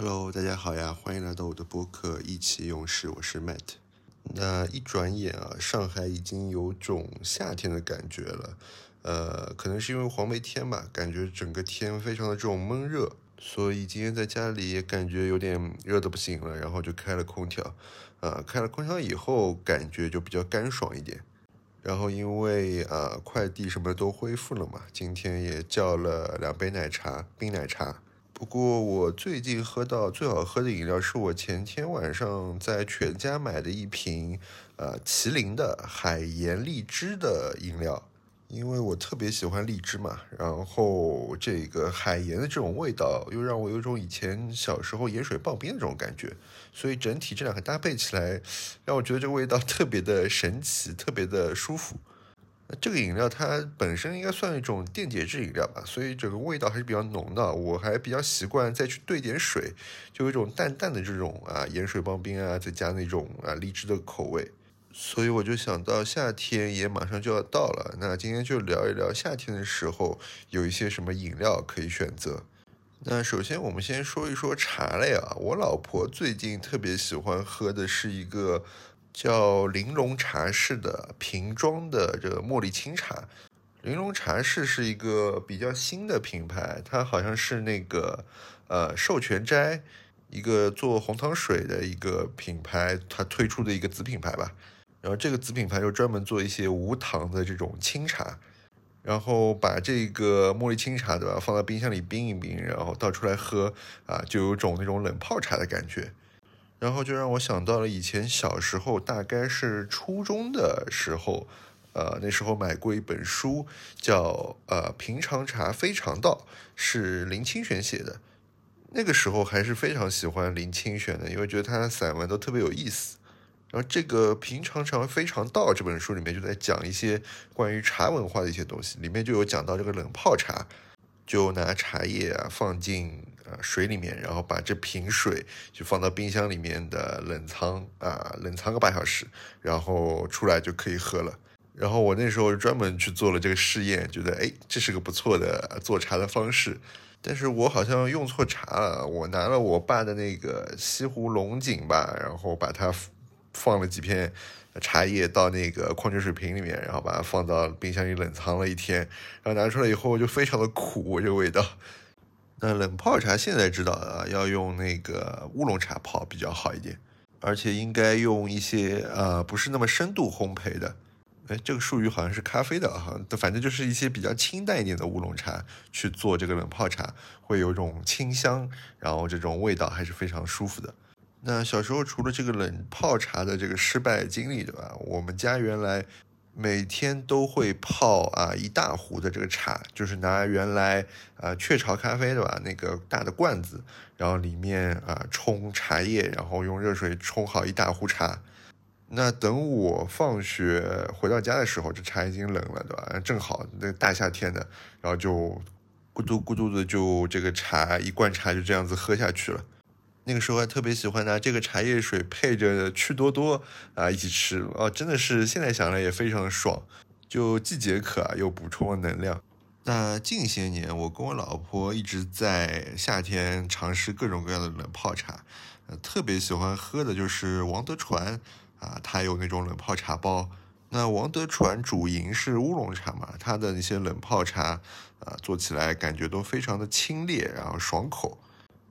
Hello，大家好呀，欢迎来到我的播客《意气用事》，我是 Matt。那一转眼啊，上海已经有种夏天的感觉了。呃，可能是因为黄梅天吧，感觉整个天非常的这种闷热，所以今天在家里也感觉有点热的不行了，然后就开了空调。啊，开了空调以后，感觉就比较干爽一点。然后因为啊，快递什么的都恢复了嘛，今天也叫了两杯奶茶，冰奶茶。不过我最近喝到最好喝的饮料是我前天晚上在全家买的一瓶，呃，麒麟的海盐荔枝的饮料，因为我特别喜欢荔枝嘛，然后这个海盐的这种味道又让我有种以前小时候盐水棒冰的这种感觉，所以整体这两个搭配起来，让我觉得这个味道特别的神奇，特别的舒服。这个饮料它本身应该算一种电解质饮料吧，所以整个味道还是比较浓的。我还比较习惯再去兑点水，就有一种淡淡的这种啊盐水棒冰啊，再加那种啊荔枝的口味。所以我就想到夏天也马上就要到了，那今天就聊一聊夏天的时候有一些什么饮料可以选择。那首先我们先说一说茶类啊，我老婆最近特别喜欢喝的是一个。叫玲珑茶室的瓶装的这个茉莉清茶，玲珑茶室是一个比较新的品牌，它好像是那个呃授权斋一个做红糖水的一个品牌，它推出的一个子品牌吧。然后这个子品牌就专门做一些无糖的这种清茶，然后把这个茉莉清茶对吧，放到冰箱里冰一冰，然后倒出来喝啊，就有种那种冷泡茶的感觉。然后就让我想到了以前小时候，大概是初中的时候，呃，那时候买过一本书，叫《呃平常茶非常道》，是林清玄写的。那个时候还是非常喜欢林清玄的，因为觉得他的散文都特别有意思。然后这个《平常茶非常道》这本书里面就在讲一些关于茶文化的一些东西，里面就有讲到这个冷泡茶，就拿茶叶啊放进。水里面，然后把这瓶水就放到冰箱里面的冷藏啊，冷藏个八小时，然后出来就可以喝了。然后我那时候专门去做了这个试验，觉得哎，这是个不错的做茶的方式。但是我好像用错茶了，我拿了我爸的那个西湖龙井吧，然后把它放了几片茶叶到那个矿泉水瓶里面，然后把它放到冰箱里冷藏了一天，然后拿出来以后就非常的苦，这味道。那冷泡茶现在知道啊，要用那个乌龙茶泡比较好一点，而且应该用一些呃不是那么深度烘焙的，哎，这个术语好像是咖啡的哈，反正就是一些比较清淡一点的乌龙茶去做这个冷泡茶，会有种清香，然后这种味道还是非常舒服的。那小时候除了这个冷泡茶的这个失败经历，对吧？我们家原来。每天都会泡啊一大壶的这个茶，就是拿原来啊雀巢咖啡对吧那个大的罐子，然后里面啊冲茶叶，然后用热水冲好一大壶茶。那等我放学回到家的时候，这茶已经冷了对吧？正好那大夏天的，然后就咕嘟咕嘟的就这个茶一罐茶就这样子喝下去了。那个时候还特别喜欢拿这个茶叶水配着趣多多啊一起吃哦，真的是现在想来也非常的爽，就既解渴啊又补充了能量。那近些年我跟我老婆一直在夏天尝试各种各样的冷泡茶，呃，特别喜欢喝的就是王德传啊，它有那种冷泡茶包。那王德传主营是乌龙茶嘛，它的那些冷泡茶啊做起来感觉都非常的清冽，然后爽口。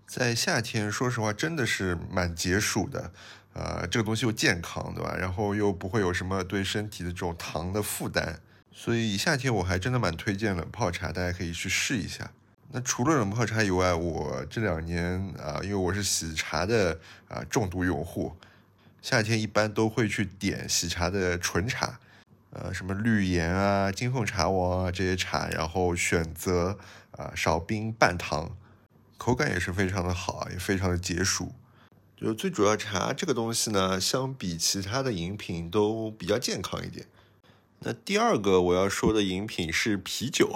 在夏天，说实话，真的是蛮解暑的，呃，这个东西又健康，对吧？然后又不会有什么对身体的这种糖的负担，所以夏天我还真的蛮推荐冷泡茶，大家可以去试一下。那除了冷泡茶以外，我这两年啊，因为我是喜茶的啊重度用户，夏天一般都会去点喜茶的纯茶，呃，什么绿岩啊、金凤茶王啊这些茶，然后选择啊少冰半糖。口感也是非常的好啊，也非常的解暑。就最主要茶这个东西呢，相比其他的饮品都比较健康一点。那第二个我要说的饮品是啤酒，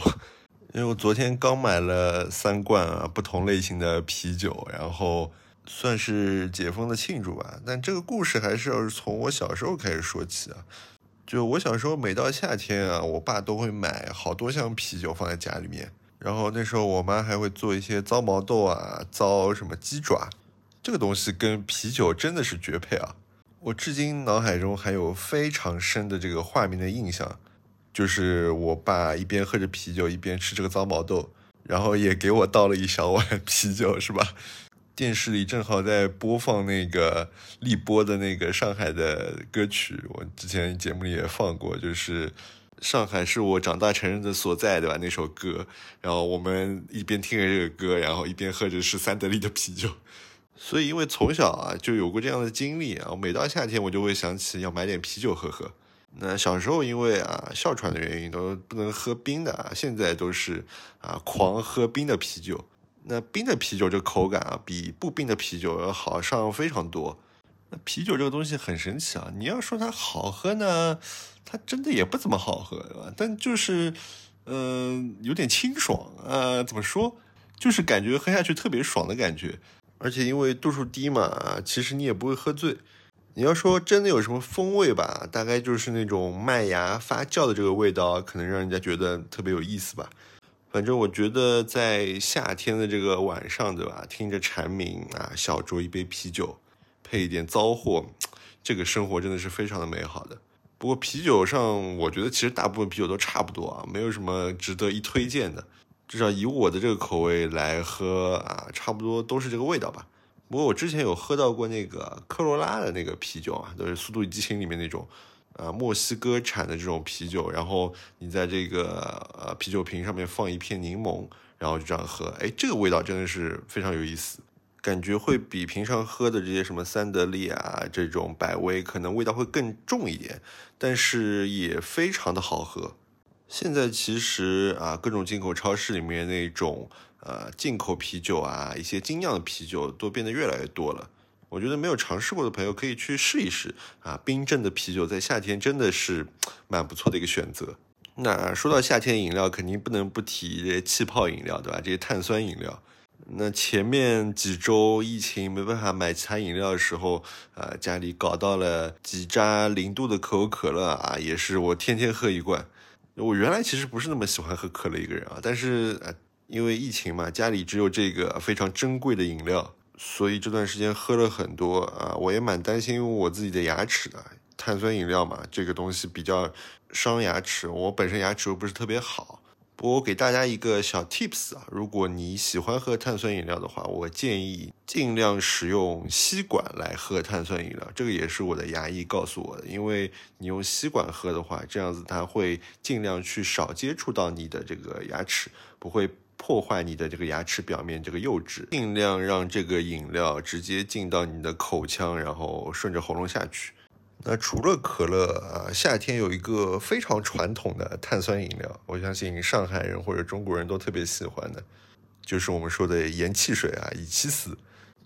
因为我昨天刚买了三罐啊不同类型的啤酒，然后算是解封的庆祝吧。但这个故事还是要从我小时候开始说起啊。就我小时候每到夏天啊，我爸都会买好多箱啤酒放在家里面。然后那时候我妈还会做一些糟毛豆啊，糟什么鸡爪，这个东西跟啤酒真的是绝配啊！我至今脑海中还有非常深的这个画面的印象，就是我爸一边喝着啤酒一边吃这个糟毛豆，然后也给我倒了一小碗 啤酒，是吧？电视里正好在播放那个立波的那个上海的歌曲，我之前节目里也放过，就是“上海是我长大成人的所在”，对吧？那首歌，然后我们一边听着这个歌，然后一边喝着是三得利的啤酒。所以，因为从小啊就有过这样的经历啊，每到夏天我就会想起要买点啤酒喝喝。那小时候因为啊哮喘的原因都不能喝冰的啊，现在都是啊狂喝冰的啤酒。那冰的啤酒这口感啊，比不冰的啤酒要好上非常多。那啤酒这个东西很神奇啊，你要说它好喝呢，它真的也不怎么好喝，对吧？但就是嗯有点清爽啊，怎么说？就是感觉喝下去特别爽的感觉。而且因为度数低嘛，其实你也不会喝醉。你要说真的有什么风味吧，大概就是那种麦芽发酵的这个味道，可能让人家觉得特别有意思吧。反正我觉得在夏天的这个晚上，对吧？听着蝉鸣啊，小酌一杯啤酒，配一点糟货，这个生活真的是非常的美好的。不过啤酒上，我觉得其实大部分啤酒都差不多啊，没有什么值得一推荐的。至少以我的这个口味来喝啊，差不多都是这个味道吧。不过我之前有喝到过那个科罗拉的那个啤酒啊，都是《速度与激情》里面那种，呃，墨西哥产的这种啤酒。然后你在这个呃啤酒瓶上面放一片柠檬，然后就这样喝，哎，这个味道真的是非常有意思，感觉会比平常喝的这些什么三得利啊这种百威可能味道会更重一点，但是也非常的好喝。现在其实啊，各种进口超市里面那种呃进口啤酒啊，一些精酿的啤酒都变得越来越多了。我觉得没有尝试过的朋友可以去试一试啊，冰镇的啤酒在夏天真的是蛮不错的一个选择。那说到夏天饮料，肯定不能不提这些气泡饮料，对吧？这些碳酸饮料。那前面几周疫情没办法买其他饮料的时候，啊，家里搞到了几扎零度的可口可乐啊，也是我天天喝一罐。我原来其实不是那么喜欢喝可乐一个人啊，但是呃，因为疫情嘛，家里只有这个非常珍贵的饮料，所以这段时间喝了很多啊。我也蛮担心我自己的牙齿的，碳酸饮料嘛，这个东西比较伤牙齿，我本身牙齿又不是特别好。我给大家一个小 tips 啊，如果你喜欢喝碳酸饮料的话，我建议尽量使用吸管来喝碳酸饮料。这个也是我的牙医告诉我的，因为你用吸管喝的话，这样子它会尽量去少接触到你的这个牙齿，不会破坏你的这个牙齿表面这个釉质，尽量让这个饮料直接进到你的口腔，然后顺着喉咙下去。那除了可乐啊，夏天有一个非常传统的碳酸饮料，我相信上海人或者中国人都特别喜欢的，就是我们说的盐汽水啊，乙烯酯。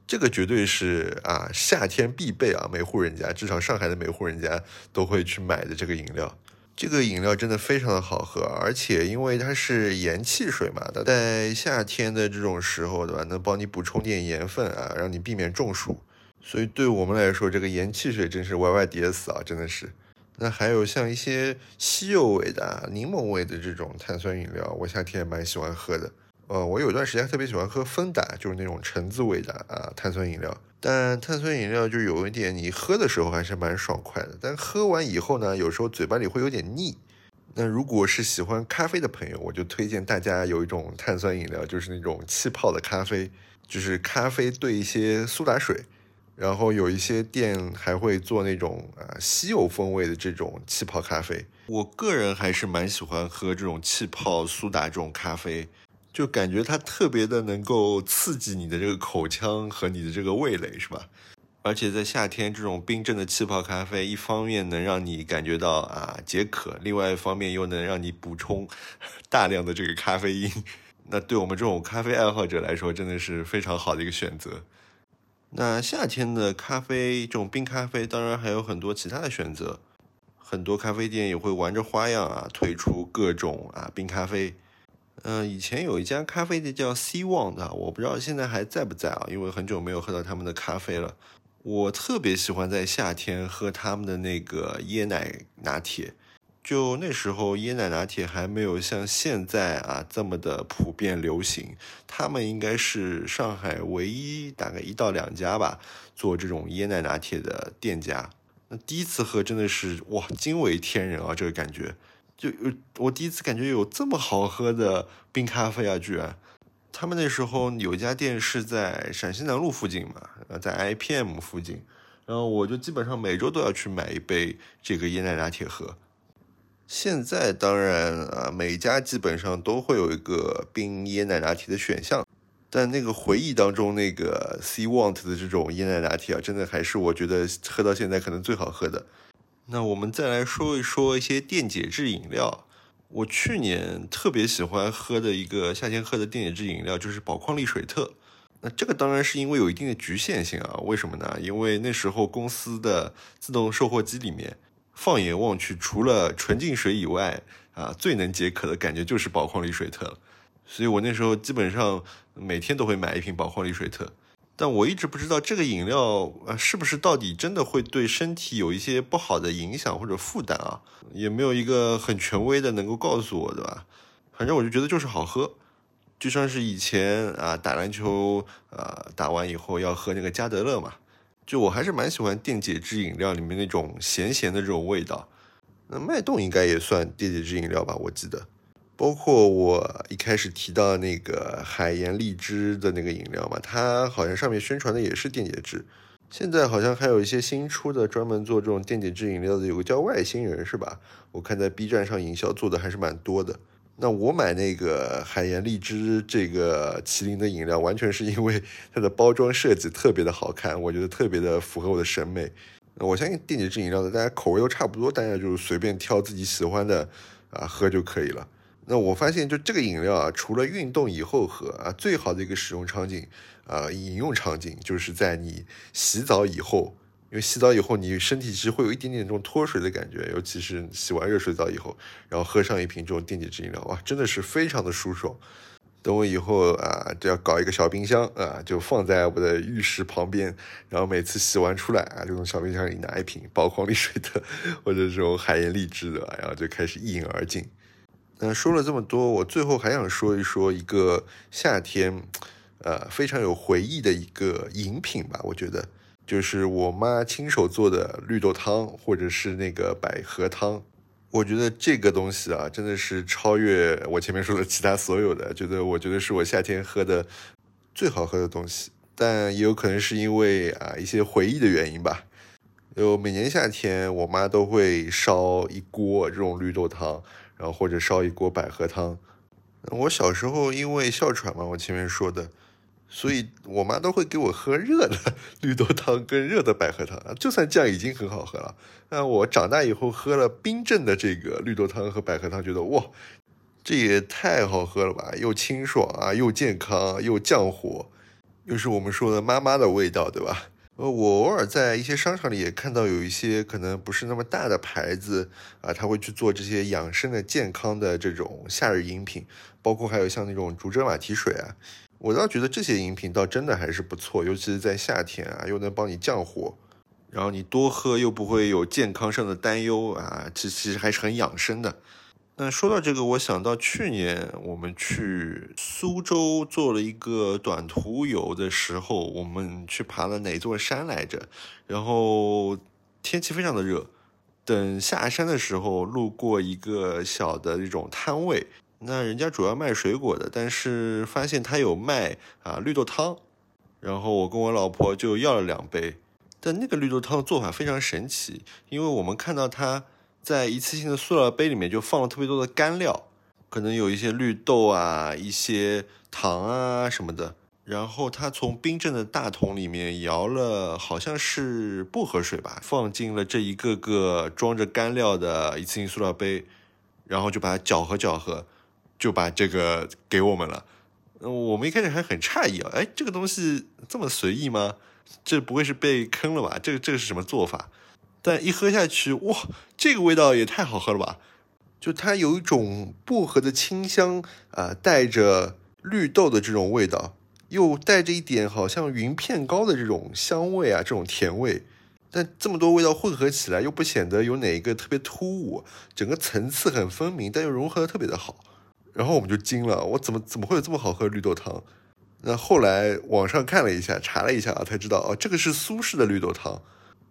这个绝对是啊夏天必备啊，每户人家，至少上海的每户人家都会去买的这个饮料。这个饮料真的非常的好喝，而且因为它是盐汽水嘛，在夏天的这种时候，对吧？能帮你补充点盐分啊，让你避免中暑。所以对我们来说，这个盐汽水真是 Y Y D S 啊，真的是。那还有像一些西柚味的、柠檬味的这种碳酸饮料，我夏天也蛮喜欢喝的。呃，我有段时间特别喜欢喝芬达，就是那种橙子味的啊碳酸饮料。但碳酸饮料就有一点，你喝的时候还是蛮爽快的，但喝完以后呢，有时候嘴巴里会有点腻。那如果是喜欢咖啡的朋友，我就推荐大家有一种碳酸饮料，就是那种气泡的咖啡，就是咖啡兑一些苏打水。然后有一些店还会做那种啊稀有风味的这种气泡咖啡，我个人还是蛮喜欢喝这种气泡苏打这种咖啡，就感觉它特别的能够刺激你的这个口腔和你的这个味蕾，是吧？而且在夏天这种冰镇的气泡咖啡，一方面能让你感觉到啊解渴，另外一方面又能让你补充 大量的这个咖啡因，那对我们这种咖啡爱好者来说，真的是非常好的一个选择。那夏天的咖啡，这种冰咖啡，当然还有很多其他的选择。很多咖啡店也会玩着花样啊，推出各种啊冰咖啡。嗯，以前有一家咖啡店叫 C One 的，我不知道现在还在不在啊，因为很久没有喝到他们的咖啡了。我特别喜欢在夏天喝他们的那个椰奶拿铁，就那时候椰奶拿铁还没有像现在啊这么的普遍流行，他们应该是上海唯一大概一到两家吧做这种椰奶拿铁的店家。那第一次喝真的是哇惊为天人啊，这个感觉。就我第一次感觉有这么好喝的冰咖啡啊！居然，他们那时候有一家店是在陕西南路附近嘛，呃，在 IPM 附近，然后我就基本上每周都要去买一杯这个椰奶拿铁喝。现在当然啊，每家基本上都会有一个冰椰奶拿铁的选项，但那个回忆当中那个 C Want 的这种椰奶拿铁啊，真的还是我觉得喝到现在可能最好喝的。那我们再来说一说一些电解质饮料。我去年特别喜欢喝的一个夏天喝的电解质饮料就是宝矿力水特。那这个当然是因为有一定的局限性啊。为什么呢？因为那时候公司的自动售货机里面，放眼望去，除了纯净水以外，啊，最能解渴的感觉就是宝矿力水特了。所以我那时候基本上每天都会买一瓶宝矿力水特。但我一直不知道这个饮料啊，是不是到底真的会对身体有一些不好的影响或者负担啊？也没有一个很权威的能够告诉我，对吧？反正我就觉得就是好喝，就像是以前啊打篮球啊打完以后要喝那个加德乐嘛，就我还是蛮喜欢电解质饮料里面那种咸咸的这种味道。那脉动应该也算电解质饮料吧？我记得。包括我一开始提到那个海盐荔枝的那个饮料嘛，它好像上面宣传的也是电解质。现在好像还有一些新出的专门做这种电解质饮料的，有个叫外星人是吧？我看在 B 站上营销做的还是蛮多的。那我买那个海盐荔枝这个麒麟的饮料，完全是因为它的包装设计特别的好看，我觉得特别的符合我的审美。我相信电解质饮料的大家口味都差不多，大家就随便挑自己喜欢的啊喝就可以了。那我发现，就这个饮料啊，除了运动以后喝啊，最好的一个使用场景啊，饮用场景就是在你洗澡以后，因为洗澡以后你身体其实会有一点点这种脱水的感觉，尤其是洗完热水澡以后，然后喝上一瓶这种电解质饮料，哇，真的是非常的舒爽。等我以后啊，就要搞一个小冰箱啊，就放在我的浴室旁边，然后每次洗完出来啊，就从小冰箱里拿一瓶宝矿力水的或者这种海盐荔枝的，然后就开始一饮而尽。那说了这么多，我最后还想说一说一个夏天，呃，非常有回忆的一个饮品吧。我觉得就是我妈亲手做的绿豆汤，或者是那个百合汤。我觉得这个东西啊，真的是超越我前面说的其他所有的。觉得我觉得是我夏天喝的最好喝的东西，但也有可能是因为啊一些回忆的原因吧。就每年夏天，我妈都会烧一锅这种绿豆汤。然后或者烧一锅百合汤，我小时候因为哮喘嘛，我前面说的，所以我妈都会给我喝热的 绿豆汤跟热的百合汤，就算这样已经很好喝了。那我长大以后喝了冰镇的这个绿豆汤和百合汤，觉得哇，这也太好喝了吧，又清爽啊，又健康，又降火，又是我们说的妈妈的味道，对吧？呃，我偶尔在一些商场里也看到有一些可能不是那么大的牌子啊，他会去做这些养生的、健康的这种夏日饮品，包括还有像那种竹蔗马蹄水啊，我倒觉得这些饮品倒真的还是不错，尤其是在夏天啊，又能帮你降火，然后你多喝又不会有健康上的担忧啊，这其实还是很养生的。那说到这个，我想到去年我们去苏州做了一个短途游的时候，我们去爬了哪座山来着？然后天气非常的热，等下山的时候路过一个小的这种摊位，那人家主要卖水果的，但是发现他有卖啊绿豆汤，然后我跟我老婆就要了两杯，但那个绿豆汤的做法非常神奇，因为我们看到他。在一次性的塑料杯里面就放了特别多的干料，可能有一些绿豆啊、一些糖啊什么的。然后他从冰镇的大桶里面舀了，好像是薄荷水吧，放进了这一个个装着干料的一次性塑料杯，然后就把它搅和搅和，就把这个给我们了。我们一开始还很诧异啊，哎，这个东西这么随意吗？这不会是被坑了吧？这个这个是什么做法？但一喝下去，哇，这个味道也太好喝了吧！就它有一种薄荷的清香啊，带着绿豆的这种味道，又带着一点好像云片糕的这种香味啊，这种甜味。但这么多味道混合起来，又不显得有哪一个特别突兀，整个层次很分明，但又融合的特别的好。然后我们就惊了，我怎么怎么会有这么好喝的绿豆汤？那后来网上看了一下，查了一下啊，才知道哦，这个是苏式的绿豆汤，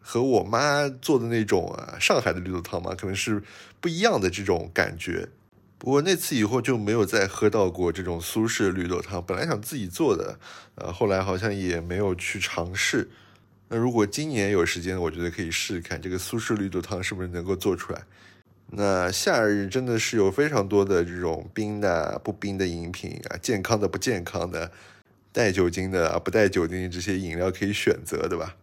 和我妈做的那种啊上海的绿豆汤嘛，可能是不一样的这种感觉。不过那次以后就没有再喝到过这种苏式绿豆汤。本来想自己做的，呃，后来好像也没有去尝试。那如果今年有时间，我觉得可以试试看这个苏式绿豆汤是不是能够做出来。那夏日真的是有非常多的这种冰的、不冰的饮品啊，健康的、不健康的，带酒精的啊、不带酒精的这些饮料可以选择，对吧？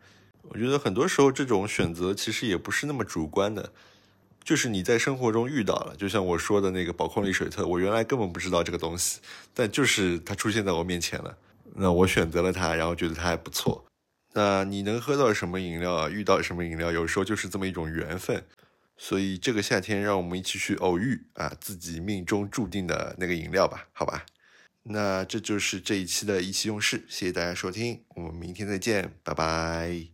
我觉得很多时候这种选择其实也不是那么主观的。就是你在生活中遇到了，就像我说的那个宝矿力水特，我原来根本不知道这个东西，但就是它出现在我面前了，那我选择了它，然后觉得它还不错。那你能喝到什么饮料啊？遇到什么饮料，有时候就是这么一种缘分。所以这个夏天，让我们一起去偶遇啊自己命中注定的那个饮料吧，好吧？那这就是这一期的意气用事，谢谢大家收听，我们明天再见，拜拜。